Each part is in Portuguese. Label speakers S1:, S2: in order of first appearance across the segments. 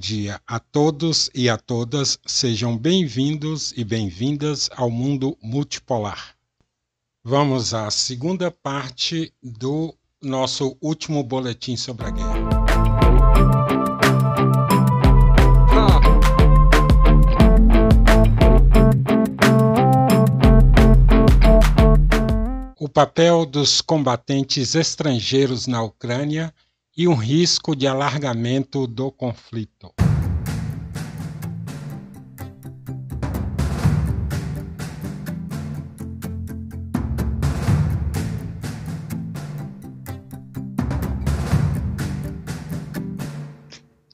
S1: dia a todos e a todas. Sejam bem-vindos e bem-vindas ao mundo multipolar. Vamos à segunda parte do nosso último boletim sobre a guerra. O papel dos combatentes estrangeiros na Ucrânia e um risco de alargamento do conflito.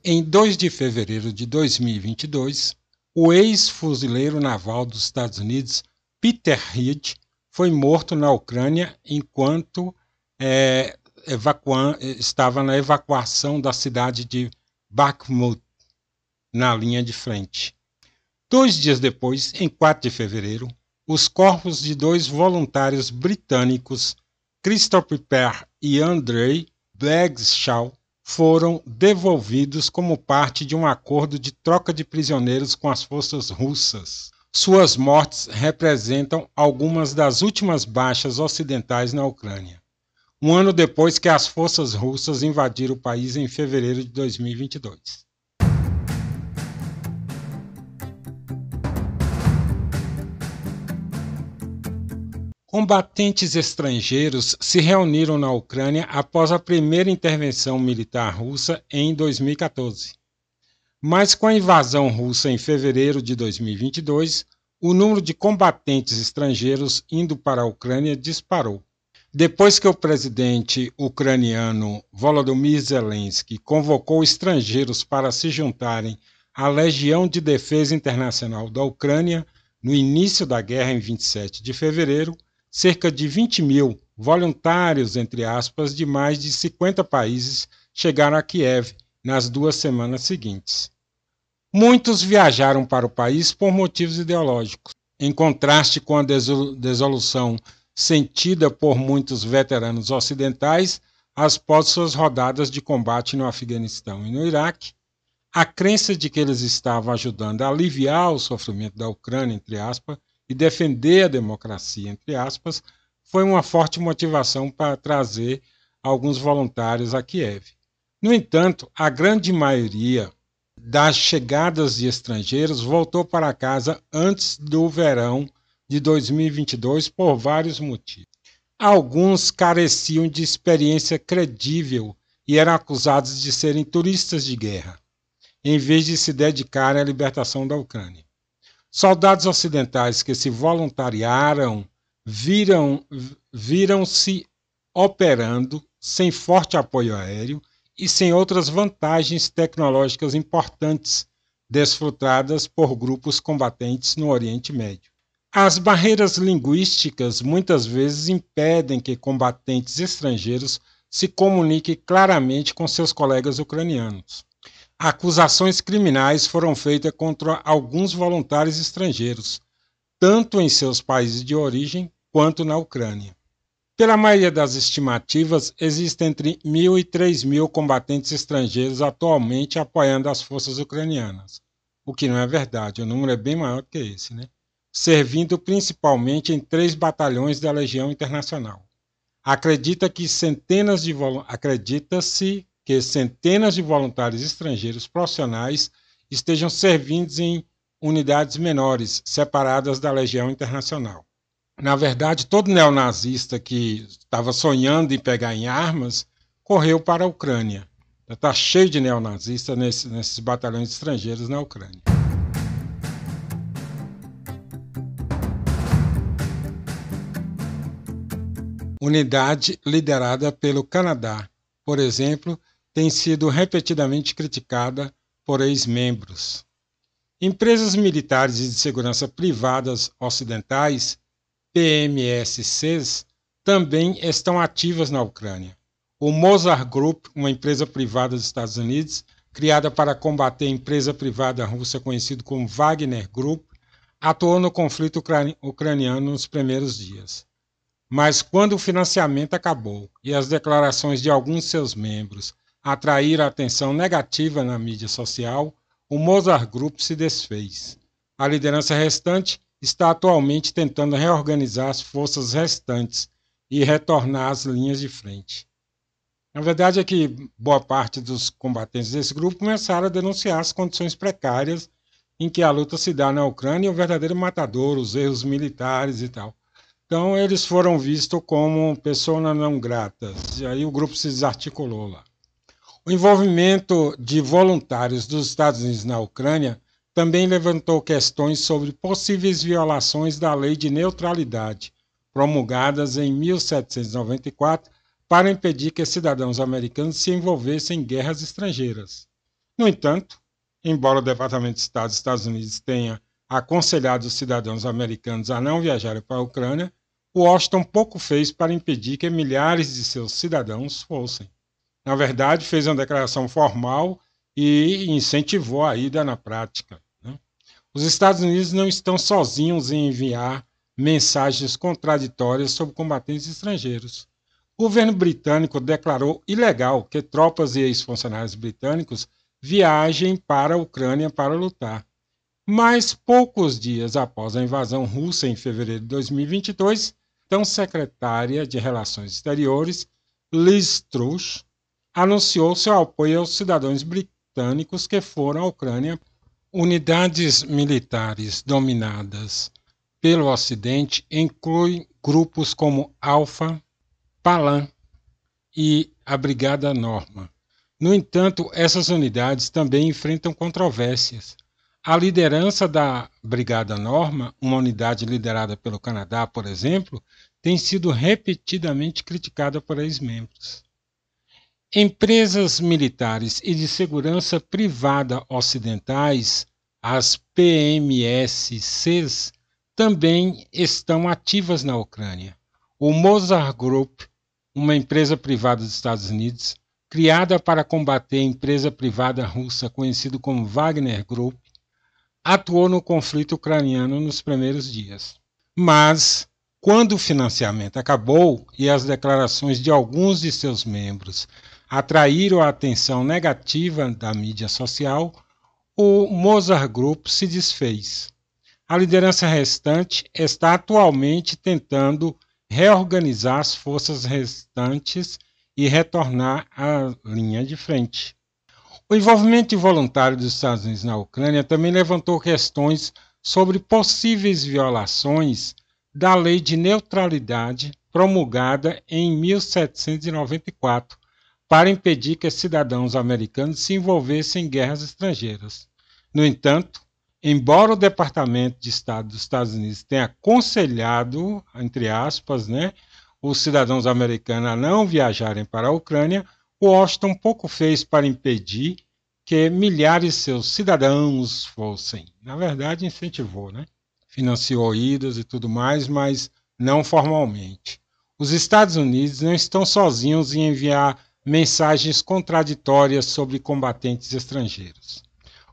S1: Em 2 de fevereiro de 2022, o ex-fuzileiro naval dos Estados Unidos, Peter Reed, foi morto na Ucrânia enquanto é, estava na evacuação da cidade de Bakhmut, na linha de frente. Dois dias depois, em 4 de fevereiro, os corpos de dois voluntários britânicos, Christopher Perr e Andrei Blagshaw, foram devolvidos como parte de um acordo de troca de prisioneiros com as forças russas. Suas mortes representam algumas das últimas baixas ocidentais na Ucrânia um ano depois que as forças russas invadiram o país em fevereiro de 2022. Combatentes estrangeiros se reuniram na Ucrânia após a primeira intervenção militar russa em 2014. Mas com a invasão russa em fevereiro de 2022, o número de combatentes estrangeiros indo para a Ucrânia disparou. Depois que o presidente ucraniano Volodymyr Zelensky convocou estrangeiros para se juntarem à Legião de Defesa Internacional da Ucrânia no início da guerra em 27 de fevereiro, cerca de 20 mil voluntários, entre aspas, de mais de 50 países chegaram a Kiev nas duas semanas seguintes. Muitos viajaram para o país por motivos ideológicos, em contraste com a desolução sentida por muitos veteranos ocidentais após suas rodadas de combate no Afeganistão e no Iraque, a crença de que eles estavam ajudando a aliviar o sofrimento da Ucrânia, entre aspas, e defender a democracia, entre aspas, foi uma forte motivação para trazer alguns voluntários a Kiev. No entanto, a grande maioria das chegadas de estrangeiros voltou para casa antes do verão de 2022 por vários motivos. Alguns careciam de experiência credível e eram acusados de serem turistas de guerra, em vez de se dedicarem à libertação da Ucrânia. Soldados ocidentais que se voluntariaram viram viram-se operando sem forte apoio aéreo e sem outras vantagens tecnológicas importantes desfrutadas por grupos combatentes no Oriente Médio. As barreiras linguísticas muitas vezes impedem que combatentes estrangeiros se comuniquem claramente com seus colegas ucranianos. Acusações criminais foram feitas contra alguns voluntários estrangeiros, tanto em seus países de origem quanto na Ucrânia. Pela maioria das estimativas, existem entre mil e três mil combatentes estrangeiros atualmente apoiando as forças ucranianas, o que não é verdade, o número é bem maior que esse, né? Servindo principalmente em três batalhões da Legião Internacional. Acredita que centenas de acredita-se que centenas de voluntários estrangeiros profissionais estejam servindo em unidades menores, separadas da Legião Internacional. Na verdade, todo neonazista que estava sonhando em pegar em armas correu para a Ucrânia. Está cheio de neonazistas nesses, nesses batalhões estrangeiros na Ucrânia. Unidade liderada pelo Canadá, por exemplo, tem sido repetidamente criticada por ex-membros. Empresas militares e de segurança privadas ocidentais, PMSCs, também estão ativas na Ucrânia. O Mozart Group, uma empresa privada dos Estados Unidos, criada para combater a empresa privada russa conhecida como Wagner Group, atuou no conflito ucraniano nos primeiros dias. Mas quando o financiamento acabou e as declarações de alguns de seus membros atrair a atenção negativa na mídia social, o Mozart Group se desfez. A liderança restante está atualmente tentando reorganizar as forças restantes e retornar às linhas de frente. A verdade é que boa parte dos combatentes desse grupo começaram a denunciar as condições precárias em que a luta se dá na Ucrânia o verdadeiro matador, os erros militares e tal. Então eles foram vistos como pessoas não gratas. E aí o grupo se desarticulou lá. O envolvimento de voluntários dos Estados Unidos na Ucrânia também levantou questões sobre possíveis violações da lei de neutralidade, promulgadas em 1794 para impedir que cidadãos americanos se envolvessem em guerras estrangeiras. No entanto, embora o Departamento de Estado dos Estados Unidos tenha aconselhado os cidadãos americanos a não viajarem para a Ucrânia, Washington pouco fez para impedir que milhares de seus cidadãos fossem. Na verdade, fez uma declaração formal e incentivou a ida na prática. Né? Os Estados Unidos não estão sozinhos em enviar mensagens contraditórias sobre combatentes estrangeiros. O governo britânico declarou ilegal que tropas e ex-funcionários britânicos viajem para a Ucrânia para lutar. Mas poucos dias após a invasão russa em fevereiro de 2022, então secretária de Relações Exteriores, Liz Truss, anunciou seu apoio aos cidadãos britânicos que foram à Ucrânia. Unidades militares dominadas pelo Ocidente incluem grupos como Alfa, Palan e a Brigada Norma. No entanto, essas unidades também enfrentam controvérsias. A liderança da Brigada Norma, uma unidade liderada pelo Canadá, por exemplo, tem sido repetidamente criticada por ex-membros. Empresas militares e de segurança privada ocidentais, as PMSCs, também estão ativas na Ucrânia. O Mozart Group, uma empresa privada dos Estados Unidos, criada para combater a empresa privada russa conhecida como Wagner Group, atuou no conflito ucraniano nos primeiros dias. Mas, quando o financiamento acabou e as declarações de alguns de seus membros atraíram a atenção negativa da mídia social, o Mozart Group se desfez. A liderança restante está atualmente tentando reorganizar as forças restantes e retornar à linha de frente. O envolvimento voluntário dos Estados Unidos na Ucrânia também levantou questões sobre possíveis violações da lei de neutralidade promulgada em 1794 para impedir que cidadãos americanos se envolvessem em guerras estrangeiras. No entanto, embora o Departamento de Estado dos Estados Unidos tenha aconselhado, entre aspas, né, os cidadãos americanos a não viajarem para a Ucrânia, Washington pouco fez para impedir que milhares de seus cidadãos fossem. Na verdade, incentivou, né? Financiou idas e tudo mais, mas não formalmente. Os Estados Unidos não estão sozinhos em enviar mensagens contraditórias sobre combatentes estrangeiros.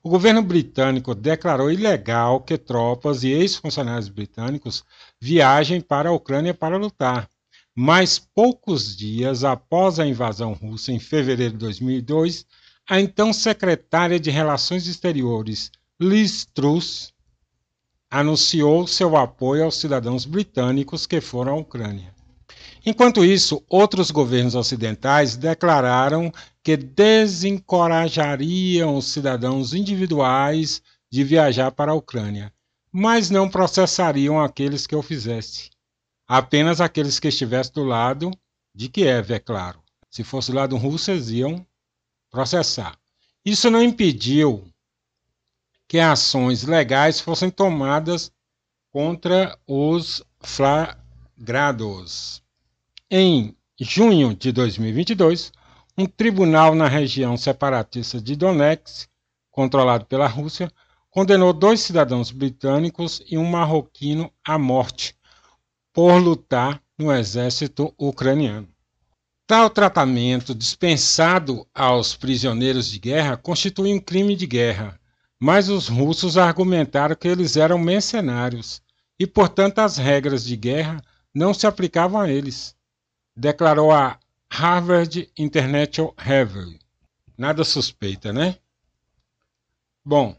S1: O governo britânico declarou ilegal que tropas e ex-funcionários britânicos viajem para a Ucrânia para lutar. Mas poucos dias após a invasão russa, em fevereiro de 2002, a então secretária de Relações Exteriores, Liz Truss, anunciou seu apoio aos cidadãos britânicos que foram à Ucrânia. Enquanto isso, outros governos ocidentais declararam que desencorajariam os cidadãos individuais de viajar para a Ucrânia, mas não processariam aqueles que o fizessem. Apenas aqueles que estivessem do lado de Kiev, é claro. Se fosse do lado russo, eles iam processar. Isso não impediu que ações legais fossem tomadas contra os flagrados. Em junho de 2022, um tribunal na região separatista de Donetsk, controlado pela Rússia, condenou dois cidadãos britânicos e um marroquino à morte por lutar no exército ucraniano. Tal tratamento dispensado aos prisioneiros de guerra constitui um crime de guerra, mas os russos argumentaram que eles eram mercenários e, portanto, as regras de guerra não se aplicavam a eles declarou a Harvard International Review. nada suspeita, né? Bom,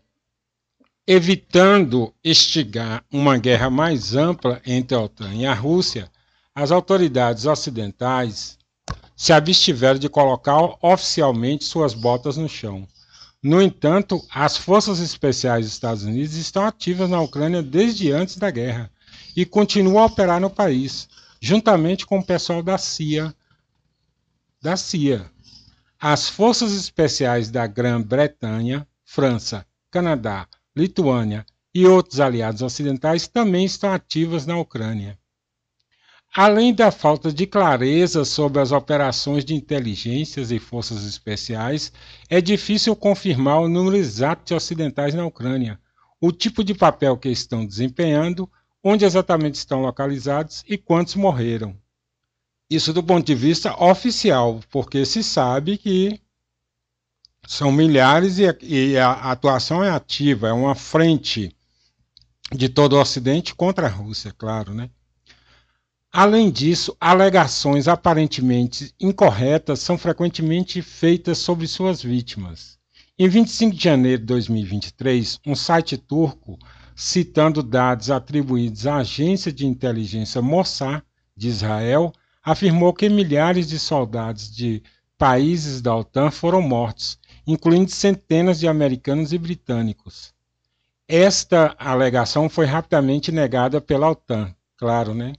S1: evitando estigar uma guerra mais ampla entre a OTAN e a Rússia, as autoridades ocidentais se abstiveram de colocar oficialmente suas botas no chão. No entanto, as forças especiais dos Estados Unidos estão ativas na Ucrânia desde antes da guerra e continuam a operar no país, juntamente com o pessoal da CIA. Da CIA. As forças especiais da Grã-Bretanha, França, Canadá, Lituânia e outros aliados ocidentais também estão ativas na Ucrânia. Além da falta de clareza sobre as operações de inteligências e forças especiais, é difícil confirmar o número exato de ocidentais na Ucrânia, o tipo de papel que estão desempenhando, onde exatamente estão localizados e quantos morreram. Isso do ponto de vista oficial, porque se sabe que são milhares e, e a atuação é ativa, é uma frente de todo o Ocidente contra a Rússia, claro, né? Além disso, alegações aparentemente incorretas são frequentemente feitas sobre suas vítimas. Em 25 de janeiro de 2023, um site turco, citando dados atribuídos à agência de inteligência Mossad de Israel, afirmou que milhares de soldados de países da OTAN foram mortos, incluindo centenas de americanos e britânicos. Esta alegação foi rapidamente negada pela OTAN, claro, né?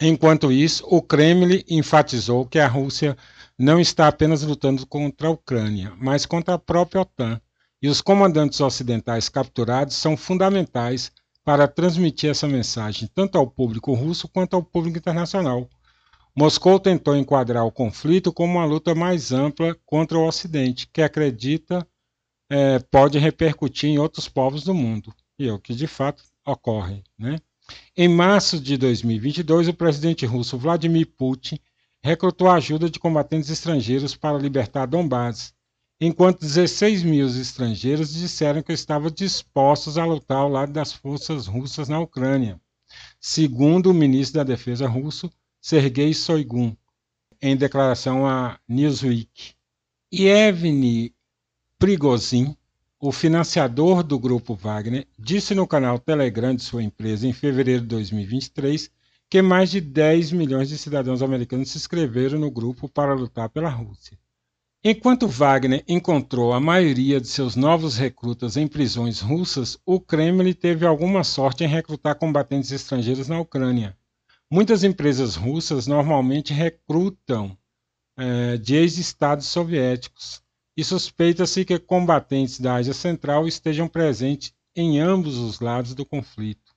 S1: Enquanto isso, o Kremlin enfatizou que a Rússia não está apenas lutando contra a Ucrânia, mas contra a própria OTAN, e os comandantes ocidentais capturados são fundamentais para transmitir essa mensagem tanto ao público russo quanto ao público internacional. Moscou tentou enquadrar o conflito como uma luta mais ampla contra o Ocidente, que acredita é, pode repercutir em outros povos do mundo, e é o que de fato ocorre. Né? Em março de 2022, o presidente russo Vladimir Putin recrutou a ajuda de combatentes estrangeiros para libertar Donbass, enquanto 16 mil estrangeiros disseram que estavam dispostos a lutar ao lado das forças russas na Ucrânia, segundo o ministro da Defesa russo, Sergei Shoigu, em declaração à Newsweek. Yevgeny Prigozhin, o financiador do grupo Wagner, disse no canal Telegram de sua empresa em fevereiro de 2023 que mais de 10 milhões de cidadãos americanos se inscreveram no grupo para lutar pela Rússia. Enquanto Wagner encontrou a maioria de seus novos recrutas em prisões russas, o Kremlin teve alguma sorte em recrutar combatentes estrangeiros na Ucrânia. Muitas empresas russas normalmente recrutam é, de ex-estados soviéticos, e suspeita-se que combatentes da Ásia Central estejam presentes em ambos os lados do conflito.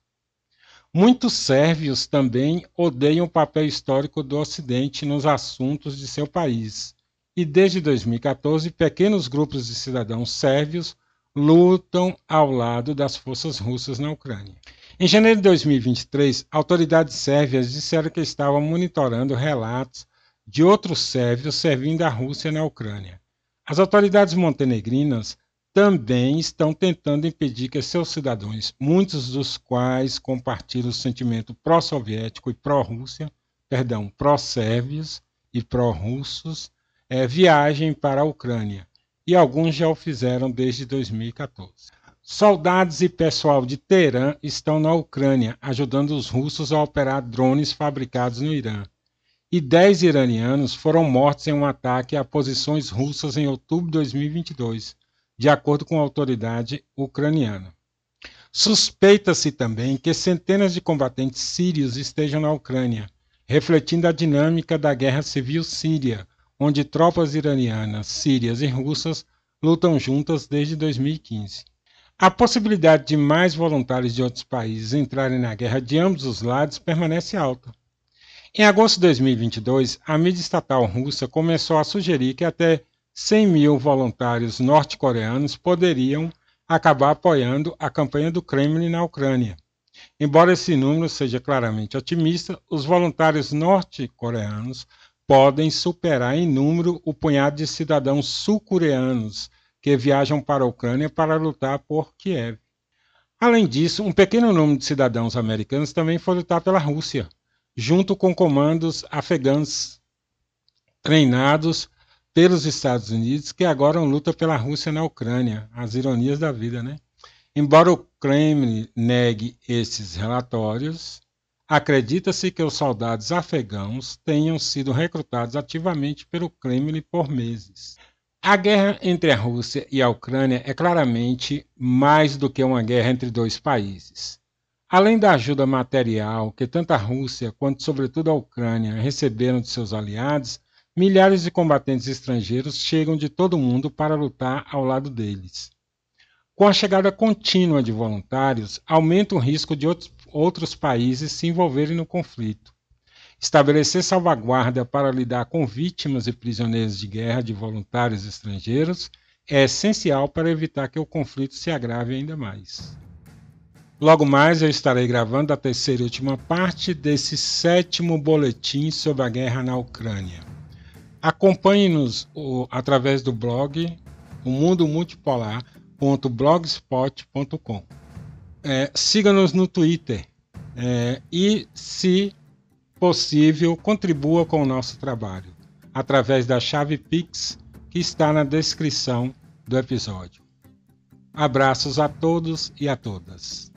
S1: Muitos sérvios também odeiam o papel histórico do Ocidente nos assuntos de seu país, e desde 2014 pequenos grupos de cidadãos sérvios lutam ao lado das forças russas na Ucrânia. Em janeiro de 2023, autoridades sérvias disseram que estavam monitorando relatos de outros sérvios servindo a Rússia na Ucrânia. As autoridades montenegrinas também estão tentando impedir que seus cidadãos, muitos dos quais compartilham o sentimento pró-soviético e pró-Rússia, perdão, pró-sérvios e pró-russos, é, viajem para a Ucrânia, e alguns já o fizeram desde 2014. Soldados e pessoal de Teherã estão na Ucrânia, ajudando os russos a operar drones fabricados no Irã e 10 iranianos foram mortos em um ataque a posições russas em outubro de 2022, de acordo com a autoridade ucraniana. Suspeita-se também que centenas de combatentes sírios estejam na Ucrânia, refletindo a dinâmica da guerra civil síria, onde tropas iranianas, sírias e russas lutam juntas desde 2015. A possibilidade de mais voluntários de outros países entrarem na guerra de ambos os lados permanece alta. Em agosto de 2022, a mídia estatal russa começou a sugerir que até 100 mil voluntários norte-coreanos poderiam acabar apoiando a campanha do Kremlin na Ucrânia. Embora esse número seja claramente otimista, os voluntários norte-coreanos podem superar em número o punhado de cidadãos sul-coreanos que viajam para a Ucrânia para lutar por Kiev. Além disso, um pequeno número de cidadãos americanos também foi lutar pela Rússia junto com comandos afegãs treinados pelos Estados Unidos, que agora luta pela Rússia na Ucrânia. As ironias da vida, né? Embora o Kremlin negue esses relatórios, acredita-se que os soldados afegãos tenham sido recrutados ativamente pelo Kremlin por meses. A guerra entre a Rússia e a Ucrânia é claramente mais do que uma guerra entre dois países. Além da ajuda material que tanto a Rússia quanto, sobretudo, a Ucrânia receberam de seus aliados, milhares de combatentes estrangeiros chegam de todo o mundo para lutar ao lado deles. Com a chegada contínua de voluntários, aumenta o risco de outros, países se envolverem no conflito. Estabelecer salvaguarda para lidar com vítimas e prisioneiros de guerra de voluntários estrangeiros é essencial para evitar que o conflito se agrave ainda mais. Logo mais eu estarei gravando a terceira e última parte desse sétimo boletim sobre a guerra na Ucrânia. Acompanhe-nos através do blog o mundo multipolar.blogspot.com. É, Siga-nos no Twitter é, e, se possível, contribua com o nosso trabalho através da chave Pix que está na descrição do episódio. Abraços a todos e a todas.